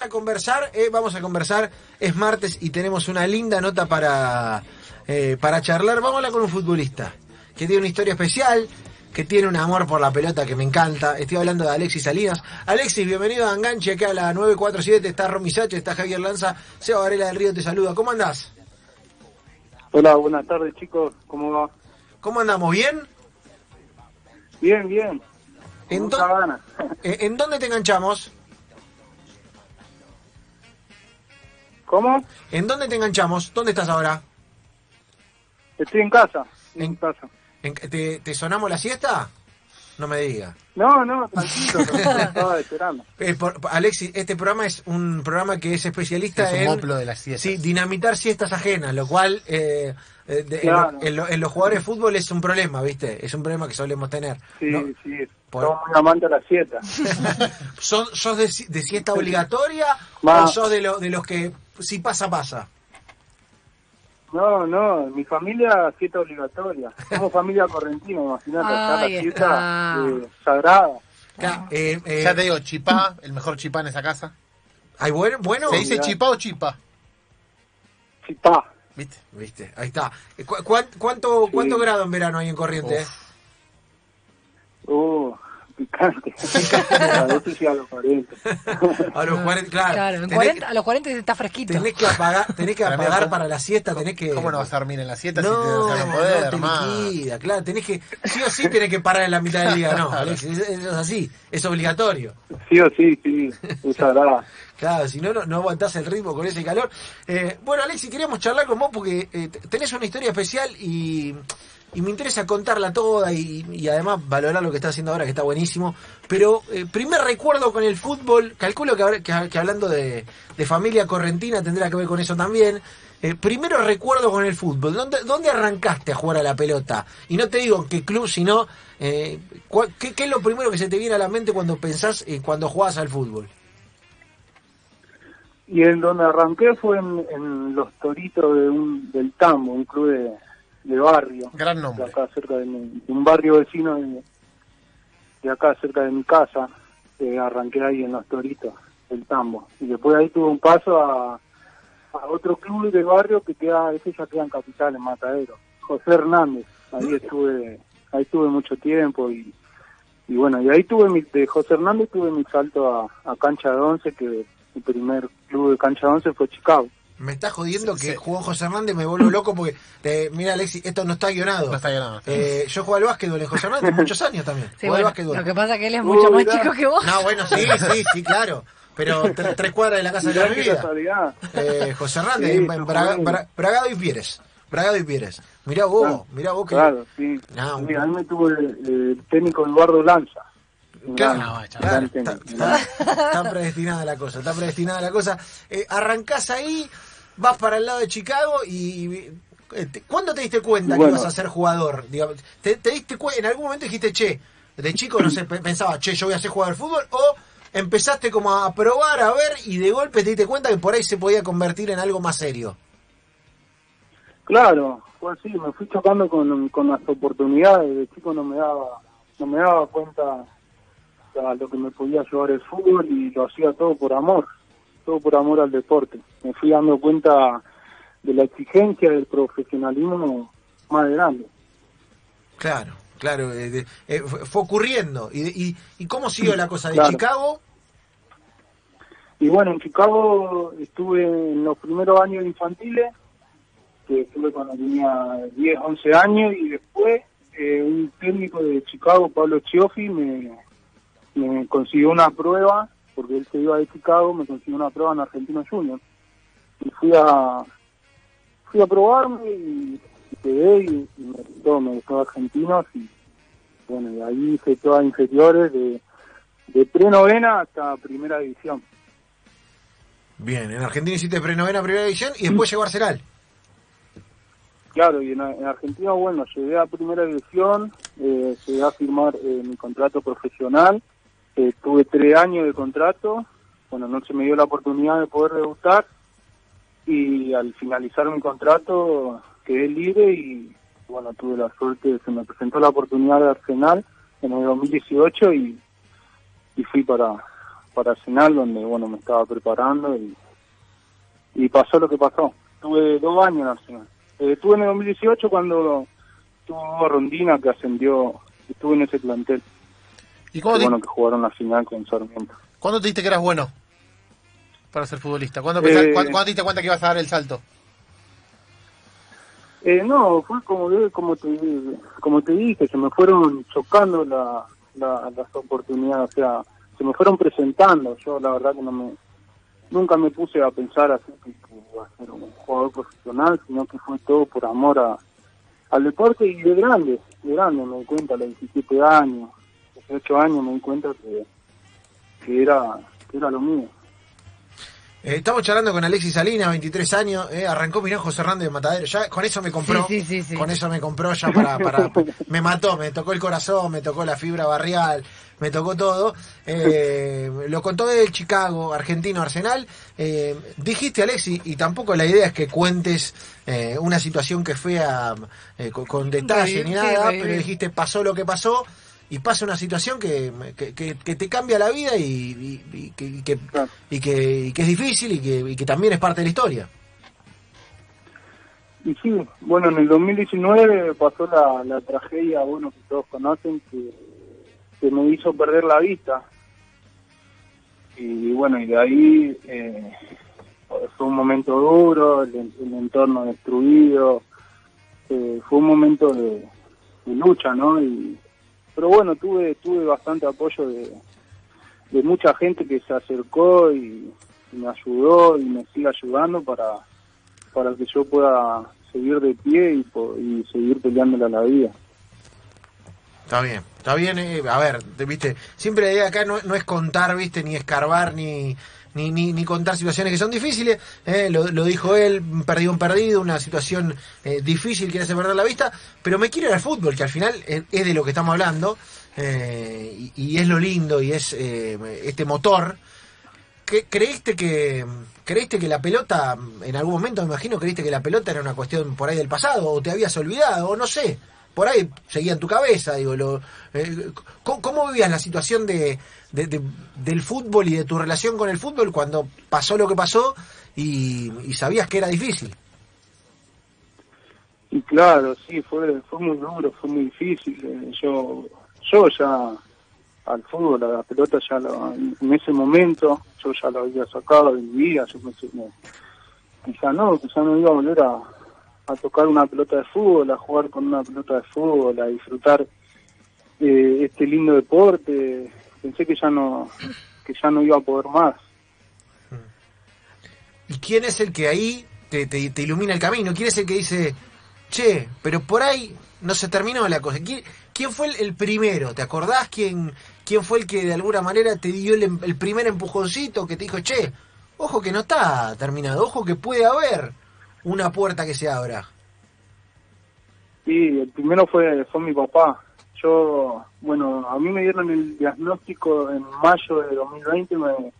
a conversar, eh, vamos a conversar, es martes y tenemos una linda nota para, eh, para charlar. Vamos a hablar con un futbolista que tiene una historia especial, que tiene un amor por la pelota que me encanta. Estoy hablando de Alexis Salinas. Alexis, bienvenido a Enganche, acá a la 947, está Romy Sache, está Javier Lanza, Seba Varela del Río te saluda. ¿Cómo andás? Hola, buenas tardes chicos, ¿cómo va? ¿Cómo andamos? ¿Bien? Bien, bien. ¿En, eh, ¿En dónde te enganchamos? ¿Cómo? ¿En dónde te enganchamos? ¿Dónde estás ahora? Estoy en casa. En- En casa. ¿En- te, ¿Te sonamos la siesta? No me diga. No, no, tranquilo, lo estaba esperando. Eh, por- Alexis, este programa es un programa que es especialista Es un en moplo de las siestas. sí, dinamitar siestas ajenas, lo cual eh, eh, de- Claro. lo- en lo- en los jugadores de fútbol es un problema, ¿viste? Es un problema que solemos tener. Sí, ¿no? sí, Por- somos muy amantes de la siesta. ¿Sos, sos de, si- de siesta obligatoria o sos de, lo, de los que si pasa, pasa? No, no, mi familia siesta obligatoria. Somos familia correntina, imagínate, acá la está. eh, sagrada. Eh, eh, Ya te digo, chipá, el mejor chipá en esa casa. ¿hay bueno? bueno? ¿Se dice mirá. chipá o chipa? Chipá. ¿Viste? ¿Viste? Ahí está. Cu- cuán- ¿Cuánto, Sí. cuánto grado en verano hay en Corrientes? Uh, picante. a veces sí a los 40. A los 40, claro. Claro, en Tenés 40, que- a los 40 está fresquito. Tenés que apagar, tenés que apagar ¿cómo- para la siesta, tenés que. ¿Cómo no vas a dormir en la siesta No, si te vas a no poder, no te liquida, claro, tenés que, sí o sí tenés que parar en la mitad del día, no, Alexis, es, es así, es obligatorio. Sí o sí, sí, es sagrada. Claro, si no, no, no aguantás el ritmo con ese calor. Eh, bueno, Alexis, queríamos charlar con vos porque eh, tenés una historia especial y, me interesa contarla toda y, y además valorar lo que estás haciendo ahora, que está buenísimo. Pero eh, primer recuerdo con el fútbol, calculo que, que, que hablando de, familia correntina tendrá que ver con eso también. Eh, primero recuerdo con el fútbol, ¿Dónde, ¿dónde arrancaste a jugar a la pelota? Y no te digo en qué club, sino qué, qué es lo primero que se te viene a la mente cuando pensás cuando jugás al fútbol? Y en donde arranqué fue en, en los toritos de un, del Tambo, un club de, de barrio, Gran de nombre. acá cerca de, mi- de un barrio vecino de, de acá cerca de mi casa. Eh, arranqué ahí en los toritos del Tambo. Y después ahí tuve un paso a, a otro club de barrio que queda, ese ya queda en Capital, en Matadero. José Hernández. Ahí estuve, ahí estuve mucho tiempo y, y bueno, y ahí tuve mi, de José Hernández tuve mi salto a, a Cancha de Once, que mi primer club de Cancha de Once fue Chicago. Me está jodiendo Sí, que sí. jugó José Hernández, me vuelvo loco porque, eh, mira Alexis, esto no está guionado. No está guionado. Eh, yo jugué al básquetbol en José Hernández muchos años también. Sí, jugué al bueno, básquetbol. lo que pasa es que él es mucho más mirá. chico que vos. No, bueno, sí, sí, sí, claro. Pero tre- tres cuadras de la casa de la vida. Eh, José Hernández, Sí, en Braga- jugué. Bra- Bragado y Pieres. Bragado y Pieres. Mirá vos, Claro. mirá vos que... Claro, sí. No, Sí, ahí me tuvo el, el técnico Eduardo Lanza. Claro, no, está, técnico. está- está predestinada la cosa, está predestinada la cosa. Eh, arrancás ahí, vas para el lado de Chicago y... eh, te- ¿Cuándo te diste cuenta que ibas a ser jugador? Digamos, ¿te, te diste en algún momento dijiste, che, de chico no sé, pe- pensaba, che, yo voy a ser jugador de fútbol? ¿O empezaste como a probar, a ver y de golpe te diste cuenta que por ahí se podía convertir en algo más serio? Claro, fue así, me fui chocando con, con las oportunidades, de chico no me daba, no me daba cuenta a lo que me podía llevar el fútbol y lo hacía todo por amor, todo por amor al deporte. Me fui dando cuenta de la exigencia del profesionalismo más grande. Claro, claro, eh, de- eh, fue, ocurriendo. ¿Y, y, ¿Y cómo siguió la cosa de Claro. Chicago? Y bueno, en Chicago estuve en los primeros años infantiles, que estuve cuando tenía 10, 11 años, y después eh, un técnico de Chicago, Pablo Chioffi, me, me consiguió una prueba, porque él se iba de Chicago, me consiguió una prueba en Argentino Junior. Y fui a fui a probarme y, y quedé y, y me gustó, me gustó Argentinos y bueno, y ahí hice todas inferiores de, de pre-novena hasta primera división. Bien, en Argentina hiciste prenovena primera división y después llegó Arsenal. Claro, y en, en Argentina, bueno, llegué a primera división, eh, llegué a firmar eh, mi contrato profesional, eh, tuve tres años de contrato, bueno, no se me dio la oportunidad de poder debutar y al finalizar mi contrato quedé libre y bueno, tuve la suerte, se me presentó la oportunidad de Arsenal en el 2018 y, y fui para, para Arsenal, donde bueno me estaba preparando y, y pasó lo que pasó. Tuve dos años en Arsenal. Eh, estuve en el 2018 cuando tuvo Rondina que ascendió, estuve en ese plantel. ¿Y te, bueno, que jugaron la final con Sarmiento. ¿cuándo te diste que eras bueno para ser futbolista? ¿Cuándo, Eh, cuándo- te diste cuenta que ibas a dar el salto? Eh, no, fue como como te, como te dije, se me fueron chocando la, la- las oportunidades, o sea, se me fueron presentando. Yo la verdad que no me nunca me puse a pensar así que iba a ser un jugador profesional, sino que fue todo por amor a, al deporte y de grande, de grande me di cuenta, a los 17 años, 18 años me di cuenta que, que era que era lo mío. Eh, estamos charlando con Alexis Salinas, 23 años, eh, arrancó mirá José Hernández de Matadero, ya con eso me compró, Sí, sí, sí, sí. con eso me compró ya para, para, me mató, me tocó el corazón, me tocó la fibra barrial, me tocó todo, eh, lo contó de Chicago, argentino, Arsenal, eh, dijiste Alexis, y tampoco la idea es que cuentes eh, una situación que fue a, eh, con, con detalle ni nada, pero dijiste pasó lo que pasó, y pasa una situación que, que, que- que te cambia la vida y, y- y que, y que- Claro. y que, y que es difícil y que, y que también es parte de la historia. Y sí, bueno, en el 2019 pasó la, la tragedia, bueno, que todos conocen, que, que me hizo perder la vista. Y bueno, y de ahí eh, fue un momento duro, el, el entorno destruido, eh, fue un momento de, de lucha, ¿no? Y, pero bueno, tuve tuve bastante apoyo de, de mucha gente que se acercó y, me ayudó y me sigue ayudando para para que yo pueda seguir de pie y, y seguir peleándole a la vida. Está bien, está bien. eh, a ver, te- viste, siempre acá no, no es contar, viste, ni escarbar, ni, ni, ni, ni contar situaciones que son difíciles. eh, lo, dijo él, perdido un perdido, una situación eh, difícil que hace perder la vista. Pero me quiero ir al fútbol, que al final es, es de lo que estamos hablando. eh, y, y es lo lindo y es eh, este motor. ¿Qué- ¿Creíste que creíste que la pelota, en algún momento me imagino, creíste que la pelota era una cuestión por ahí del pasado, o te habías olvidado, o no sé, por ahí seguía en tu cabeza, digo, lo, eh, ¿cómo, vivías la situación de, de- de- del fútbol y de tu relación con el fútbol cuando pasó lo que pasó y, y sabías que era difícil? Y claro, sí, fue fue muy duro, fue muy difícil. eh, yo yo ya al fútbol, a la pelota ya lo- en ese momento yo ya lo había sacado de mi vida, yo pensé que quizá no, quizá no iba a volver a, a tocar una pelota de fútbol, a jugar con una pelota de fútbol, a disfrutar eh, este lindo deporte. Pensé que ya no que ya no iba a poder más. ¿Y quién es el que ahí te, te- ilumina el camino? ¿Quién es el que dice, che, pero por ahí no se terminó la cosa? ¿Quién, quién fue el, primero? ¿Te acordás quién, quién fue el que de alguna manera te dio el, el primer empujoncito que te dijo, che, ojo que no está terminado, ojo que puede haber una puerta que se abra? Sí, el primero fue, fue mi papá. Yo, bueno, a mí me dieron el diagnóstico en mayo de 2020, me,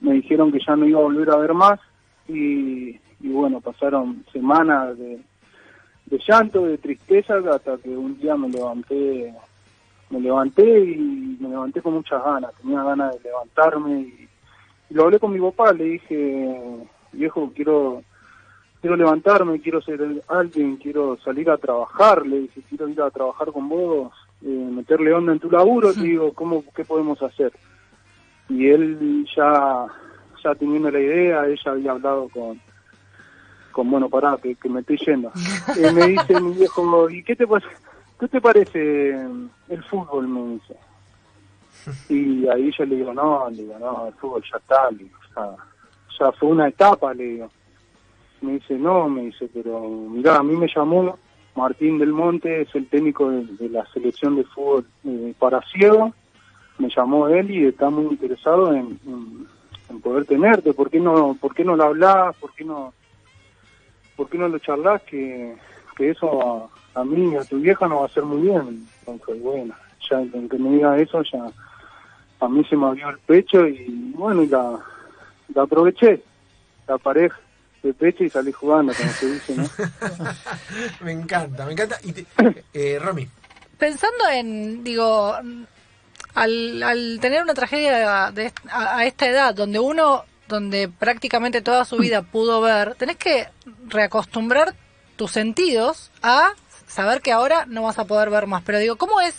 me dijeron que ya no iba a volver a ver más y, y bueno, pasaron semanas de, de llanto, de tristeza, hasta que un día me levanté, me levanté y me levanté con muchas ganas, tenía ganas de levantarme y, y lo hablé con mi papá, le dije, viejo, quiero quiero levantarme, quiero ser alguien, quiero salir a trabajar, le dije, quiero ir a trabajar con vos, eh, meterle onda en tu laburo, te digo, ¿cómo, ¿qué podemos hacer? Y él ya, ya teniendo la idea, ella había hablado con, con bueno, pará, que, que me estoy yendo. Eh, me dice mi viejo, ¿y qué te, qué te parece el fútbol? Me dice. Y ahí yo le digo, no, le digo, no, el fútbol ya está, le digo, ya, ya fue una etapa, le digo me dice, no, me dice, pero mirá, a mí me llamó Martín del Monte, es el técnico de, la selección de fútbol eh, para ciego, me llamó él y está muy interesado en, en, poder tenerte, ¿por qué no, por qué no lo hablás, por qué no, por qué no lo charlas que, que eso a, a mí a tu vieja nos va a hacer muy bien? Entonces, bueno, ya en que me diga eso ya a mí se me abrió el pecho y bueno, y la, la aproveché, la pareja de pecho y salí jugando, como se dice, ¿no? me encanta, me encanta. Y te- eh, Romy, Pensando en, digo, al, al tener una tragedia de, a, a esta edad, donde uno, donde prácticamente toda su vida pudo ver, tenés que reacostumbrar tus sentidos a saber que ahora no vas a poder ver más. Pero digo, ¿cómo es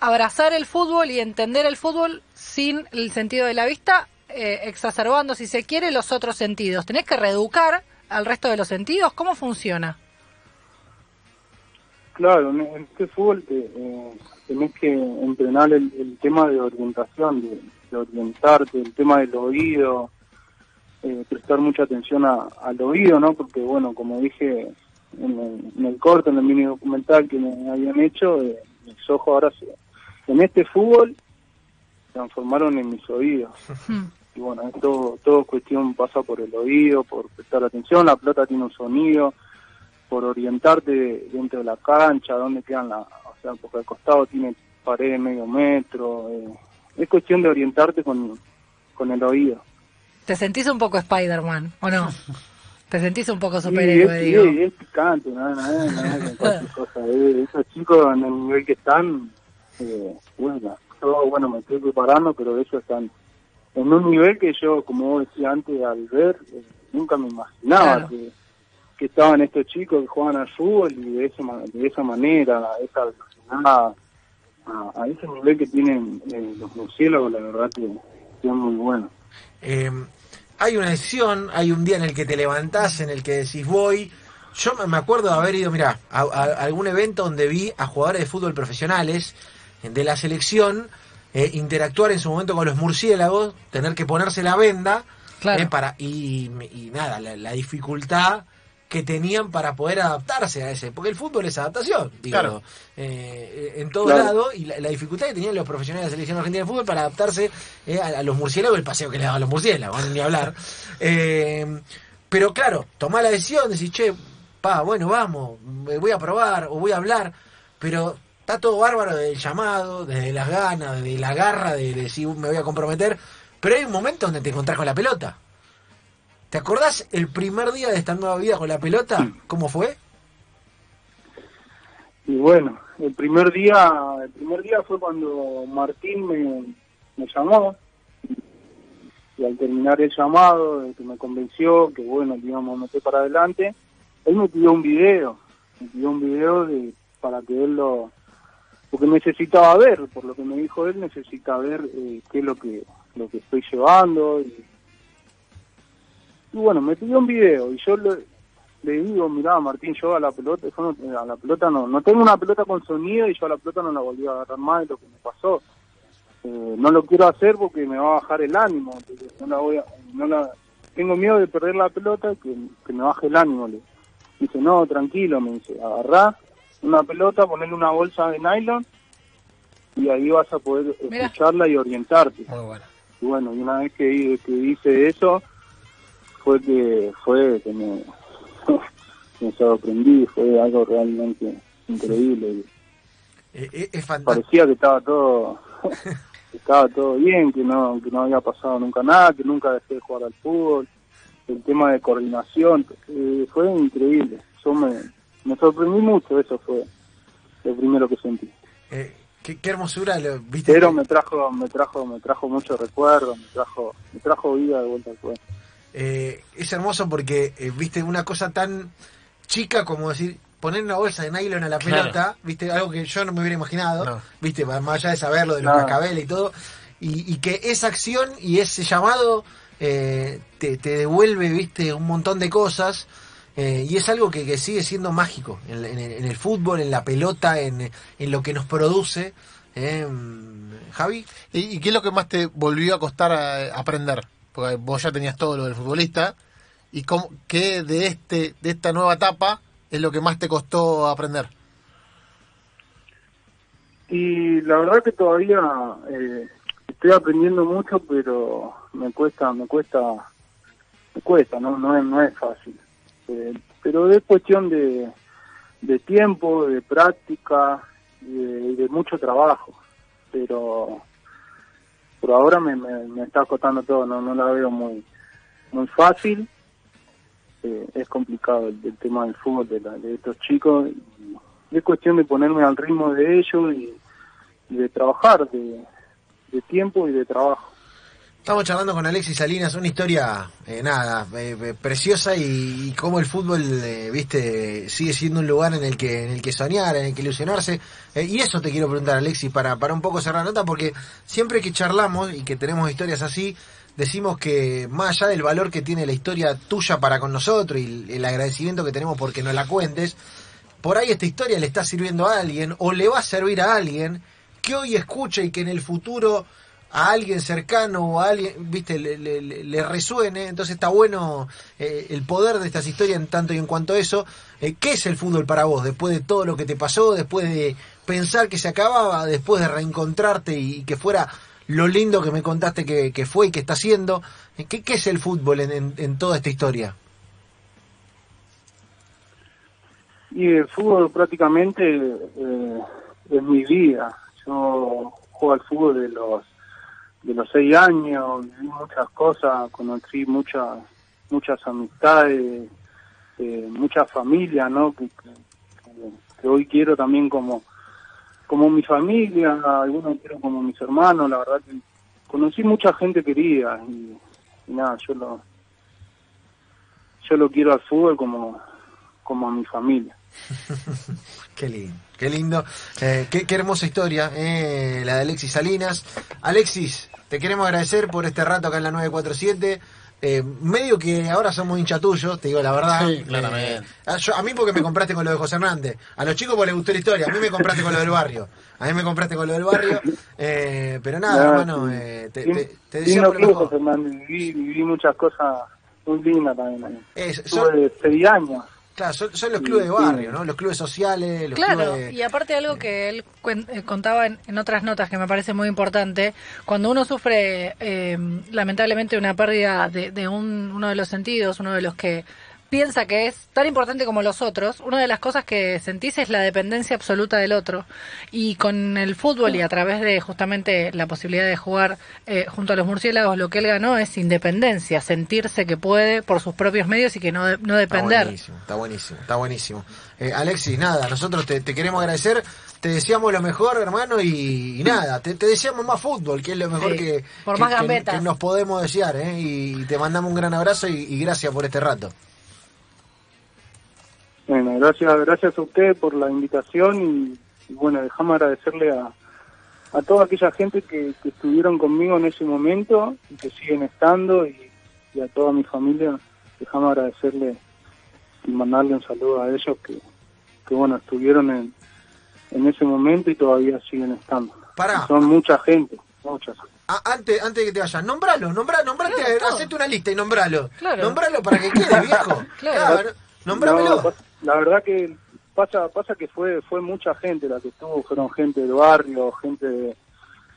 abrazar el fútbol y entender el fútbol sin el sentido de la vista, eh, exacerbando, si se quiere, los otros sentidos? ¿Tenés que reeducar al resto de los sentidos? ¿Cómo funciona? Claro, en este fútbol te, eh, tenés que entrenar el, el tema de orientación, de, de orientarte, el tema del oído, eh, prestar mucha atención a- al oído, ¿no? Porque, bueno, como dije en el, en el corto, en el mini documental que me habían hecho, eh, mis ojos ahora se, en este fútbol transformaron en mis oídos. Y bueno, es todo, todo cuestión pasa por el oído, por prestar atención, la pelota tiene un sonido, por orientarte dentro de la cancha, dónde quedan la, o sea, porque al costado tiene pared de medio metro, eh, es cuestión de orientarte con, con el oído. ¿Te sentís un poco Spider-Man o no? ¿Te sentís un poco Sí, superhéroe, es, digo? sí, es picante, cualquier cosa. eh, esos chicos en el nivel que están, eh, bueno, yo bueno me estoy preparando, pero ellos están en un nivel que yo, como vos decías antes, al ver, eh, nunca me imaginaba Claro. que, que estaban estos chicos que juegan al fútbol y de esa, de esa manera, a esa velocidad, a, a ese nivel que tienen eh, los murciélagos, la verdad que, que es muy bueno. Eh, hay una decisión, hay un día en el que te levantás, en el que decís voy. Yo me- acuerdo de haber ido, mira, a, algún evento donde vi a jugadores de fútbol profesionales de la selección eh, interactuar en su momento con los murciélagos, tener que ponerse la venda Claro. eh, para y, y nada, la, la dificultad que tenían para poder adaptarse a ese, porque el fútbol es adaptación, digo, Claro. eh, en todo Claro. lado, y la, la dificultad que tenían los profesionales de la selección argentina de fútbol para adaptarse eh, a, a los murciélagos, el paseo que le daban a los murciélagos, ni hablar. Eh, pero claro, tomá la decisión, decís, che, pa, bueno, vamos, me voy a probar o voy a hablar, pero está todo bárbaro desde el llamado, desde las ganas, desde la garra de decir me voy a comprometer, pero hay un momento donde te encontrás con la pelota. ¿Te acordás el primer día de esta nueva vida con la pelota? ¿Cómo fue? Y bueno, el primer día, el primer día fue cuando Martín me, me llamó y al terminar el llamado, de que me convenció que bueno, que íbamos a meter para adelante, él me pidió un video, me pidió un video de, para que él lo, porque necesitaba ver, por lo que me dijo él, necesita ver eh, qué es lo que, lo que estoy llevando y, bueno, me pidió un video y yo le, le digo, mirá Martín, yo a la pelota, yo no- a la pelota no, no tengo una pelota con sonido y yo a la pelota no la volví a agarrar más de lo que me pasó. Eh, no lo quiero hacer porque me va a bajar el ánimo, no la voy a, no la, tengo miedo de perder la pelota que, que me baje el ánimo. Le dice, no, tranquilo, me dice, agarrá una pelota, ponerle una bolsa de nylon y ahí vas a poder Mirá. escucharla y orientarte. Muy bueno. Y bueno, y una vez que, que hice eso, fue que fue que me, me sorprendí, fue algo realmente increíble. Eh, eh, es. Parecía que estaba todo que estaba todo bien, que no que no había pasado nunca nada, que nunca dejé de jugar al fútbol. El tema de coordinación, eh, fue increíble. Yo me, me sorprendí mucho, eso fue lo primero que sentí. Eh, qué, qué hermosura, lo, ¿viste? Pero me trajo me trajo me trajo muchos recuerdos, me trajo me trajo vida de vuelta al juego. Eh, es hermoso porque, eh, viste, una cosa tan chica como decir, poner una bolsa de nylon a la Claro. pelota, viste, algo que yo no me hubiera imaginado, No. viste, más allá de saberlo de los No. cascabeles y todo, y, y que esa acción y ese llamado eh, te, te devuelve, viste, un montón de cosas. Eh, y es algo que, que sigue siendo mágico en, en el- en el fútbol, en la pelota, en, en lo que nos produce. eh, Javi, ¿Y, y qué es lo que más te volvió a costar eh, aprender? Porque vos ya tenías todo lo del futbolista. ¿Y cómo, qué de, este, de esta nueva etapa es lo que más te costó aprender? Y la verdad que todavía eh, estoy aprendiendo mucho, pero me cuesta, me cuesta, me cuesta, no, no es, no es fácil. Eh, pero es cuestión de, de tiempo, de práctica y de, mucho trabajo. Pero por ahora me, me, está costando todo, no, no la veo muy, muy fácil. Eh, es complicado el, tema del fútbol de, la- de estos chicos. es cuestión de ponerme al ritmo de ellos y, y de trabajar, de, de tiempo y de trabajo. Estamos charlando con Alexis Salinas, una historia, eh, nada, eh, eh, preciosa y, y cómo el fútbol, eh, viste, sigue siendo un lugar en el que en el que soñar, en el que ilusionarse. Eh, y eso te quiero preguntar, Alexis, para, para un poco cerrar la nota, porque siempre que charlamos y que tenemos historias así, decimos que más allá del valor que tiene la historia tuya para con nosotros y el, agradecimiento que tenemos porque nos la cuentes, por ahí esta historia le está sirviendo a alguien o le va a servir a alguien que hoy escucha y que en el futuro a alguien cercano o a alguien, viste, le, le- le- resuene. Entonces está bueno eh, el poder de estas historias en tanto y en cuanto a eso. Eh, ¿Qué es el fútbol para vos? Después de todo lo que te pasó, después de pensar que se acababa, después de reencontrarte y, que fuera lo lindo que me contaste que, fue y que está haciendo. Eh, ¿Qué, qué es el fútbol en, en- toda esta historia? Y el fútbol prácticamente es mi vida. Yo juego al fútbol de los de los seis años, viví muchas cosas, conocí muchas muchas amistades, eh, mucha familia, ¿no? Que hoy quiero también como como mi familia, algunos quiero como mis hermanos, la verdad que conocí mucha gente querida y, y nada, yo lo yo lo quiero al fútbol como como a mi familia. Qué lindo, qué lindo. Eh, qué, qué hermosa historia, eh, la de Alexis Salinas. Alexis, te queremos agradecer por este rato acá en la 947. Eh, medio que ahora somos hincha tuyos, te digo la verdad. Sí, claramente. Eh, a, yo- a mí porque me compraste con lo de José Hernández. A los chicos porque les gustó la historia. A mí me compraste con lo del barrio. A mí me compraste con lo del barrio. Eh, pero nada, Nada, hermano, sí. eh, te, te, te. José Hernández. Viví, viví muchas cosas muy lindas también. Es- son, Tuve seis años. Claro, son, son los clubes de barrio, ¿no? Los clubes sociales, los Claro, clubes... y aparte algo que él cuen- eh, contaba en, en otras notas que me parece muy importante, cuando uno sufre eh, lamentablemente una pérdida de, de un- uno de los sentidos, uno de los que piensa que es tan importante como los otros, una de las cosas que sentís es la dependencia absoluta del otro. Y con el fútbol y a través de justamente la posibilidad de jugar eh, junto a los murciélagos, lo que él ganó es independencia, sentirse que puede por sus propios medios y que no, no Está depender. buenísimo, está buenísimo, está buenísimo. Eh, Alexis, nada, nosotros te, te queremos agradecer, te deseamos lo mejor, hermano, y, y nada, te, te deseamos más fútbol, que es lo mejor Sí, que, por que- más que- gambetas. que nos podemos desear, ¿eh? Y te mandamos un gran abrazo y, y gracias por este rato. Bueno, gracias, gracias a usted por la invitación y, y bueno, déjame agradecerle a, a toda aquella gente que, que estuvieron conmigo en ese momento y que siguen estando y, y a toda mi familia, déjame agradecerle y mandarle un saludo a ellos que, que bueno, estuvieron en, en ese momento y todavía siguen estando. Pará. Son mucha gente, muchas. Ah, antes, antes de que te vayas, nombralo, nombralo, nombrate, Claro, hacete una lista y nombralo. Claro. Nombralo para que quede, viejo. Claro. nombrámelo. No, la verdad que pasa pasa que fue fue mucha gente la que estuvo, fueron gente del barrio, gente de,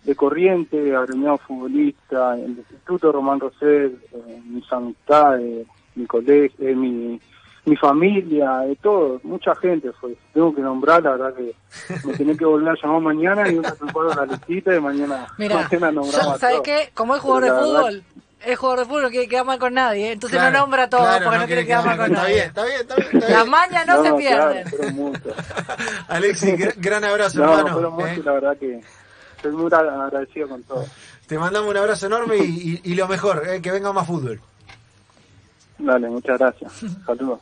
de Corriente, agremiado futbolista, el Instituto Román Rosell, eh, mis amistades, mi colegio, eh, mi, mi familia, de todo, mucha gente fue. Tengo que nombrar, la verdad que me tenés que volver a llamar mañana y me preparo la listita y mañana, Mira, mañana nombramos ¿sabes qué? Como es jugador de fútbol, es jugador de fútbol, no quiere quedar mal con nadie, ¿eh? entonces Claro, no nombra todo claro, porque no, quiere quedar mal con Está nadie. bien, está bien, está bien. Está Las bien. mañas no, se pierden. Claro. Alexis, gr- gran abrazo, No, hermano. fueron muchos, ¿eh? la verdad que estoy muy agradecido con todo. Te mandamos un abrazo enorme y, y- y lo mejor, eh, que venga más fútbol. Dale, muchas gracias. Saludos.